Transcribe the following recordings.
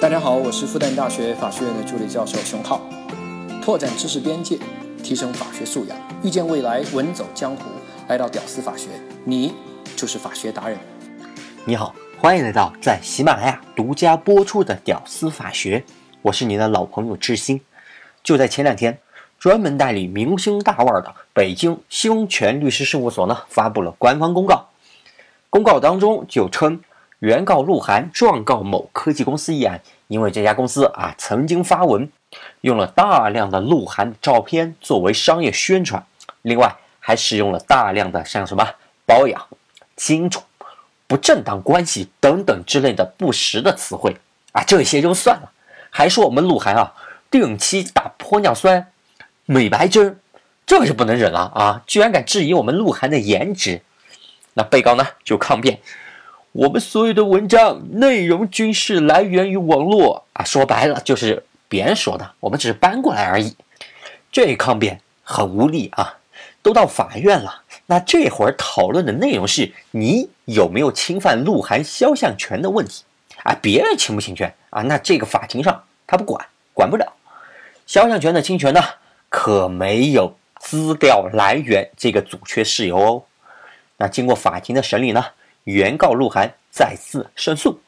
大家好，我是复旦大学法学院的助理教授熊浩。拓展知识边界，提升法学素养，遇见未来，稳走江湖。来到屌丝法学，你就是法学达人。你好，欢迎来到在喜马拉雅独家播出的《屌丝法学》，我是你的老朋友志新。就在前两天，专门代理明星大腕的北京兴全律师事务所呢，发布了官方公告。公告当中就称。原告鹿晗状告某科技公司一案，因为这家公司啊曾经发文用了大量的鹿晗照片作为商业宣传，另外还使用了大量的像什么包养、金主、不正当关系等等之类的不实的词汇啊，这些就算了，还说我们鹿晗啊定期打玻尿酸、美白针，这个就不能忍了啊！居然敢质疑我们鹿晗的颜值，那被告呢就抗辩。我们所有的文章内容均是来源于网络啊，说白了就是别人说的，我们只是搬过来而已。这一抗辩很无力啊，都到法院了，那这会儿讨论的内容是你有没有侵犯鹿晗肖像权的问题啊？别人侵不侵权啊？那这个法庭上他不管，管不了。肖像权的侵权呢，可没有资料来源这个阻却事由哦。那经过法庭的审理呢？原告鹿晗再次胜诉，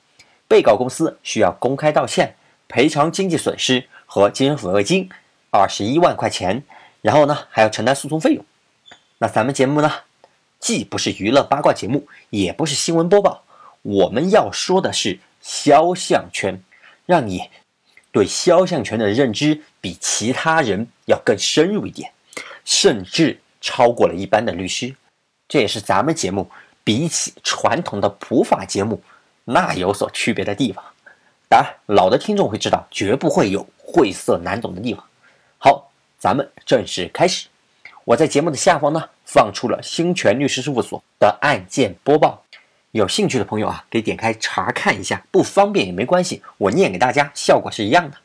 被告公司需要公开道歉、赔偿经济损失和精神抚慰金二十一万块钱，然后呢还要承担诉讼费用。那咱们节目呢，既不是娱乐八卦节目，也不是新闻播报，我们要说的是肖像权，让你对肖像权的认知比其他人要更深入一点，甚至超过了一般的律师。这也是咱们节目。比起传统的普法节目，那有所区别的地方。当然，老的听众会知道，绝不会有晦涩难懂的地方。好，咱们正式开始。我在节目的下方呢，放出了兴全律师事务所的案件播报，有兴趣的朋友啊，可以点开查看一下。不方便也没关系，我念给大家，效果是一样的。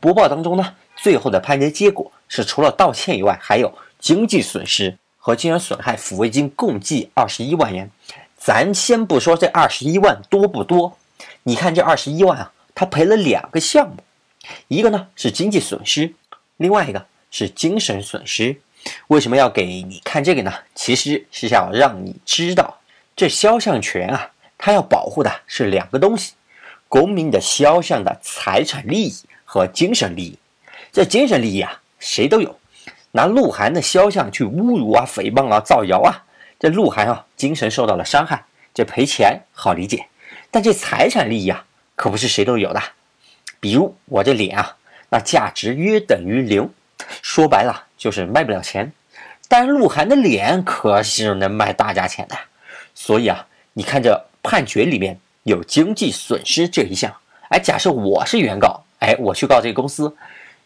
播报当中呢，最后的判决结果是，除了道歉以外，还有经济损失。和精神损害抚慰金共计二十一万元，咱先不说这二十一万多不多，你看这二十一万啊，他赔了两个项目，一个呢是经济损失，另外一个是精神损失。为什么要给你看这个呢？其实是要让你知道，这肖像权啊，它要保护的是两个东西：公民的肖像的财产利益和精神利益。这精神利益啊，谁都有。拿鹿晗的肖像去侮辱啊、诽谤啊、造谣啊，这鹿晗啊精神受到了伤害，这赔钱好理解，但这财产利益啊可不是谁都有的。比如我这脸啊，那价值约等于零，说白了就是卖不了钱。但鹿晗的脸可是能卖大价钱的，所以啊，你看这判决里面有经济损失这一项，哎，假设我是原告，哎，我去告这个公司，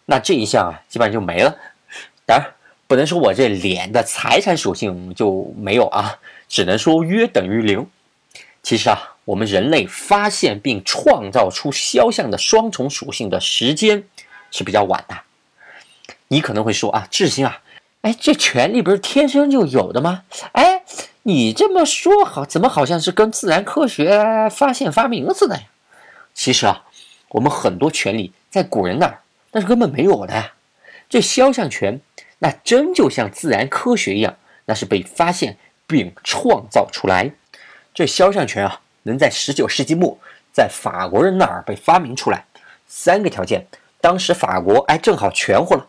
那这一项啊基本上就没了。当然不能说我这脸的财产属性就没有啊，只能说约等于零。其实啊，我们人类发现并创造出肖像的双重属性的时间是比较晚的。你可能会说啊，智星啊，哎，这权利不是天生就有的吗？哎，你这么说好，怎么好像是跟自然科学发现发明似的呀？其实啊，我们很多权利在古人那儿那是根本没有的呀。这肖像权。那真就像自然科学一样，那是被发现并创造出来。这肖像权啊，能在十九世纪末在法国人那儿被发明出来，三个条件，当时法国哎正好全乎了。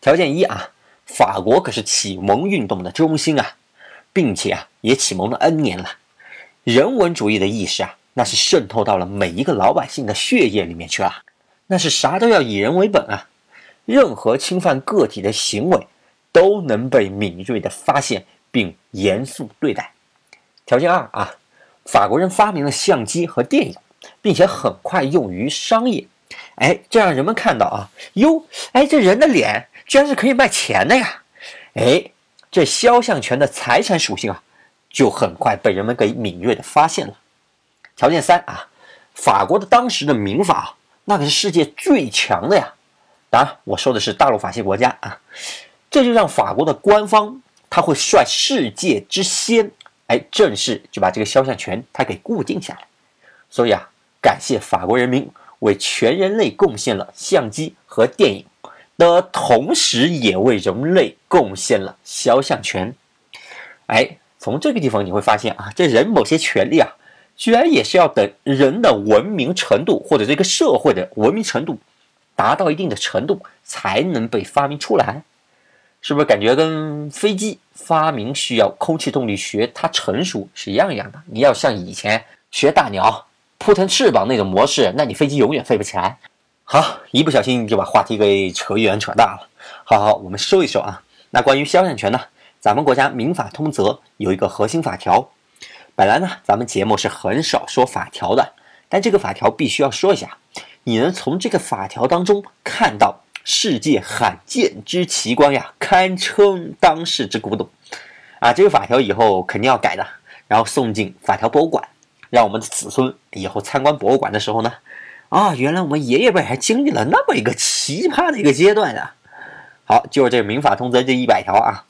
条件一啊，法国可是启蒙运动的中心啊，并且啊也启蒙了 N 年了，人文主义的意识啊，那是渗透到了每一个老百姓的血液里面去了，那是啥都要以人为本啊。任何侵犯个体的行为都能被敏锐的发现并严肃对待。条件二啊，法国人发明了相机和电影，并且很快用于商业。哎，这让人们看到啊，哟，哎，这人的脸居然是可以卖钱的呀！哎，这肖像权的财产属性啊，就很快被人们给敏锐的发现了。条件三啊，法国的当时的民法那可是世界最强的呀。当然，我说的是大陆法系国家啊，这就让法国的官方他会率世界之先，哎，正式就把这个肖像权他给固定下来。所以啊，感谢法国人民为全人类贡献了相机和电影的同时，也为人类贡献了肖像权。哎，从这个地方你会发现啊，这人某些权利啊，居然也是要等人的文明程度或者这个社会的文明程度达到一定的程度才能被发明出来。是不是感觉跟飞机发明需要空气动力学它成熟是一样一样的？你要像以前学大鸟扑腾翅膀那种模式，那你飞机永远飞不起来。好，一不小心就把话题给扯远扯大了。好好，我们收一收啊。那关于肖像权呢，咱们国家民法通则有一个核心法条。本来呢，咱们节目是很少说法条的，但这个法条必须要说一下。你能从这个法条当中看到。世界罕见之奇观呀，堪称当世之古董啊！这个法条以后肯定要改的，然后送进法条博物馆，让我们的子孙以后参观博物馆的时候呢，啊，原来我们爷爷辈还经历了那么一个奇葩的一个阶段啊！好，就是这个民法通则这一百条啊，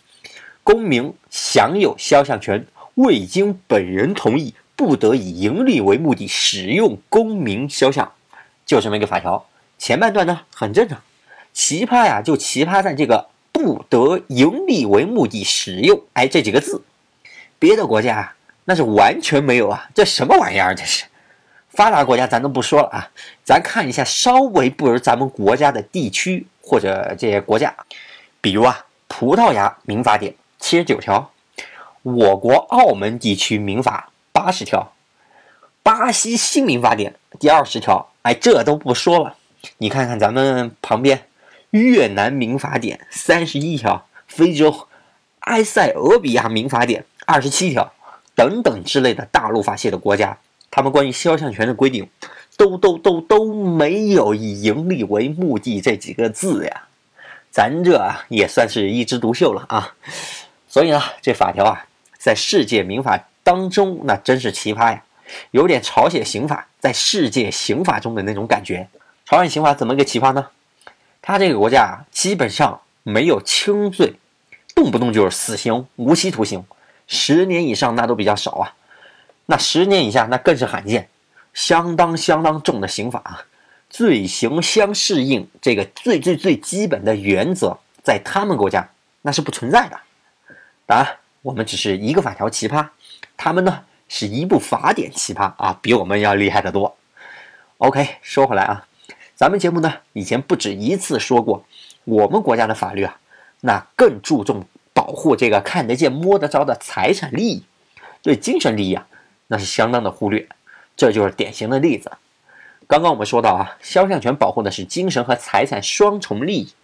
公民享有肖像权，未经本人同意，不得以盈利为目的使用公民肖像，就这么一个法条。前半段呢很正常。奇葩呀，就奇葩在这个“不得盈利为目的使用”哎这几个字，别的国家那是完全没有啊，这什么玩意儿？这是发达国家咱都不说了啊，咱看一下稍微不如咱们国家的地区或者这些国家，比如啊，葡萄牙民法典七十九条，我国澳门地区民法八十条，巴西新民法典第二十条，哎，这都不说了，你看看咱们旁边。越南民法典三十一条，非洲埃塞俄比亚民法典二十七条，等等之类的大陆法系的国家，他们关于肖像权的规定，都都都都没有以盈利为目的这几个字呀。咱这也算是一枝独秀了啊。所以呢，这法条啊，在世界民法当中，那真是奇葩呀，有点朝鲜刑法在世界刑法中的那种感觉。朝鲜刑法怎么个奇葩呢？他这个国家啊，基本上没有轻罪，动不动就是死刑、无期徒刑，十年以上那都比较少啊。那十年以下那更是罕见，相当相当重的刑法啊。罪刑相适应这个最最最基本的原则，在他们国家那是不存在的。当然，我们只是一个法条奇葩，他们呢是一部法典奇葩啊，比我们要厉害得多。OK，说回来啊。咱们节目呢，以前不止一次说过，我们国家的法律啊，那更注重保护这个看得见、摸得着的财产利益，对精神利益啊，那是相当的忽略。这就是典型的例子。刚刚我们说到啊，肖像权保护的是精神和财产双重利益，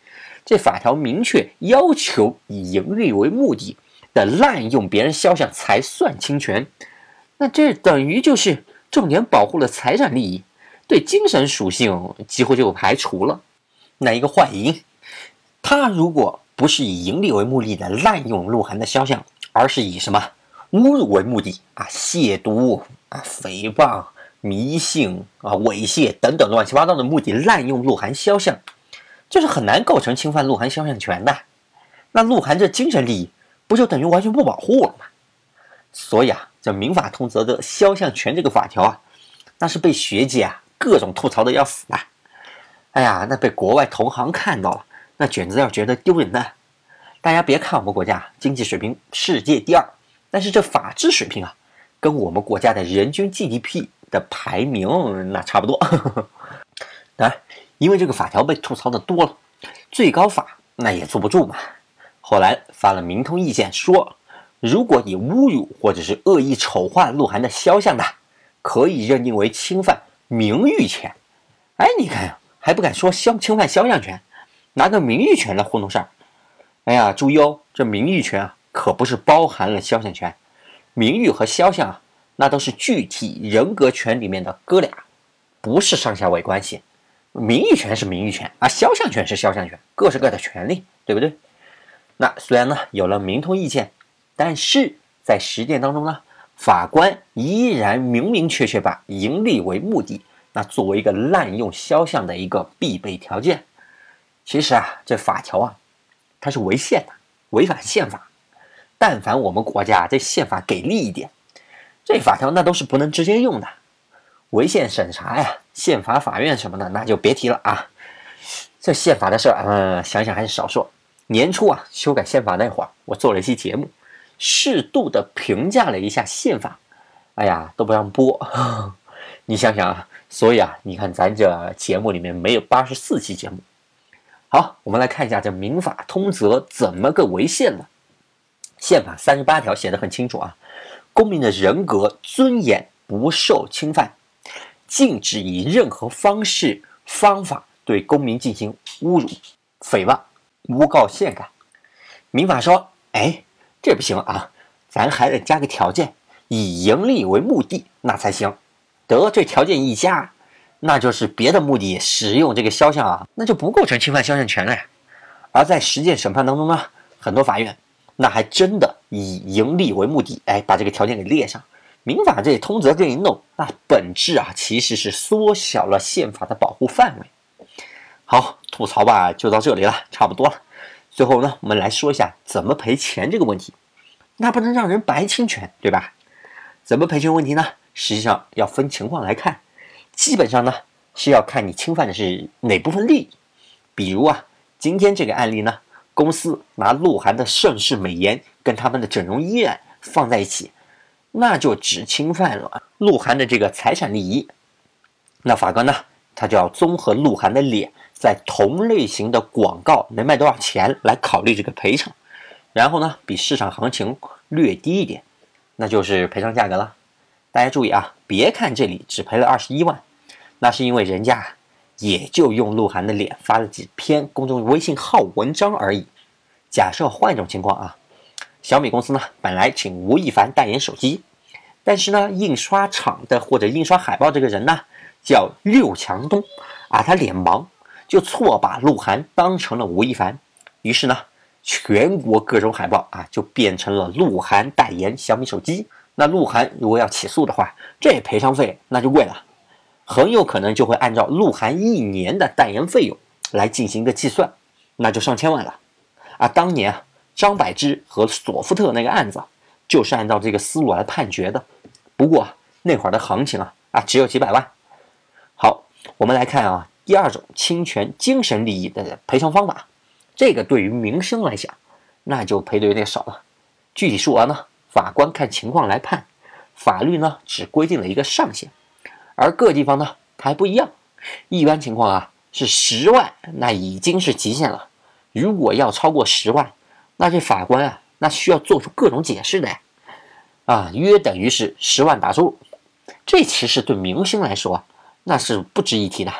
这法条明确要求以盈利为目的的滥用别人肖像才算侵权，那这等于就是重点保护了财产利益。对精神属性几乎就排除了。那一个幻影，他如果不是以盈利为目的的滥用鹿晗的肖像，而是以什么侮辱为目的啊，亵渎啊、诽谤、迷信啊、猥亵等等乱七八糟的目的滥用鹿晗肖像，就是很难构成侵犯鹿晗肖像权的。那鹿晗这精神利益不就等于完全不保护了吗？所以啊，这民法通则的肖像权这个法条啊，那是被学界啊。各种吐槽的要死啊！哎呀，那被国外同行看到了，那简直要觉得丢人的。大家别看我们国家经济水平世界第二，但是这法治水平啊，跟我们国家的人均 GDP 的排名那差不多。啊，因为这个法条被吐槽的多了，最高法那也坐不住嘛。后来发了民通意见，说如果以侮辱或者是恶意丑化鹿晗的肖像的，可以认定为侵犯。名誉权，哎，你看呀，还不敢说肖侵犯肖像权，拿个名誉权来糊弄事儿。哎呀，注意哦，这名誉权啊，可不是包含了肖像权，名誉和肖像啊，那都是具体人格权里面的哥俩，不是上下位关系。名誉权是名誉权啊，肖像权是肖像权，各是各的权利，对不对？那虽然呢有了明通意见，但是在实践当中呢？法官依然明明确确把盈利为目的，那作为一个滥用肖像的一个必备条件。其实啊，这法条啊，它是违宪的，违反宪法。但凡我们国家这宪法给力一点，这法条那都是不能直接用的。违宪审查呀、宪法法院什么的，那就别提了啊。这宪法的事儿，嗯，想想还是少说。年初啊，修改宪法那会儿，我做了一期节目，适度的评价了一下宪法。哎呀，都不让播，你想想啊。所以啊，你看咱这节目里面没有八十四期节目。好，我们来看一下这民法通则怎么个违宪了。宪法三十八条写的很清楚啊，公民的人格尊严不受侵犯，禁止以任何方式方法对公民进行侮辱、诽谤、诬告、陷害。民法说，哎，这不行啊，咱还得加个条件，以盈利为目的，那才行。得，这条件一加。那就是别的目的使用这个肖像啊，那就不构成侵犯肖像权了呀。而在实践审判当中呢，很多法院那还真的以盈利为目的，哎，把这个条件给列上。民法这通则这一弄，那本质啊其实是缩小了宪法的保护范围。好，吐槽吧就到这里了，差不多了。最后呢，我们来说一下怎么赔钱这个问题。那不能让人白侵权，对吧？怎么赔钱问题呢？实际上要分情况来看。基本上呢是要看你侵犯的是哪部分利益，比如啊，今天这个案例呢，公司拿鹿晗的盛世美颜跟他们的整容医院放在一起，那就只侵犯了鹿晗的这个财产利益。那法官呢，他就要综合鹿晗的脸在同类型的广告能卖多少钱来考虑这个赔偿，然后呢，比市场行情略低一点，那就是赔偿价格了。大家注意啊，别看这里只赔了二十一万。那是因为人家也就用鹿晗的脸发了几篇公众微信号文章而已。假设换一种情况啊，小米公司呢本来请吴亦凡代言手机，但是呢印刷厂的或者印刷海报这个人呢叫六强东啊，他脸盲，就错把鹿晗当成了吴亦凡，于是呢全国各种海报啊就变成了鹿晗代言小米手机。那鹿晗如果要起诉的话，这赔偿费那就贵了。很有可能就会按照鹿晗一年的代言费用来进行一个计算，那就上千万了。啊，当年啊，张柏芝和索福特那个案子，就是按照这个思路来判决的。不过那会儿的行情啊，啊，只有几百万。好，我们来看啊，第二种侵权精神利益的赔偿方法，这个对于民生来讲，那就赔的有点少了。具体数额呢，法官看情况来判，法律呢只规定了一个上限。而各地方呢，还不一样。一般情况啊，是十万，那已经是极限了。如果要超过十万，那这法官啊，那需要做出各种解释的呀。啊，约等于是十万打住。这其实对明星来说，那是不值一提的。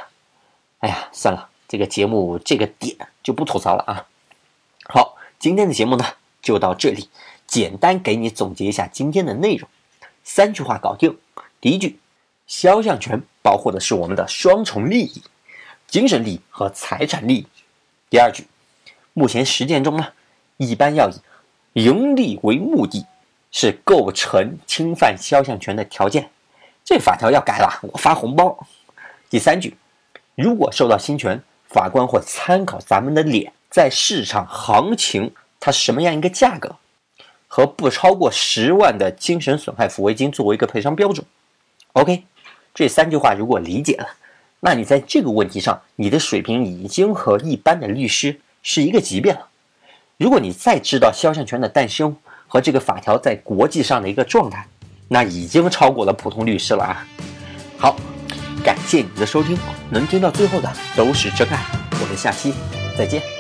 哎呀，算了，这个节目这个点就不吐槽了啊。好，今天的节目呢就到这里，简单给你总结一下今天的内容，三句话搞定。第一句。肖像权保护的是我们的双重利益，精神利益和财产利益。第二句，目前实践中呢，一般要以盈利为目的，是构成侵犯肖像权的条件。这法条要改了，我发红包。第三句，如果受到侵权，法官会参考咱们的脸在市场行情它什么样一个价格，和不超过十万的精神损害抚慰金作为一个赔偿标准。OK。这三句话如果理解了，那你在这个问题上，你的水平已经和一般的律师是一个级别了。如果你再知道肖像权的诞生和这个法条在国际上的一个状态，那已经超过了普通律师了啊！好，感谢你的收听，能听到最后的都是真爱。我们下期再见。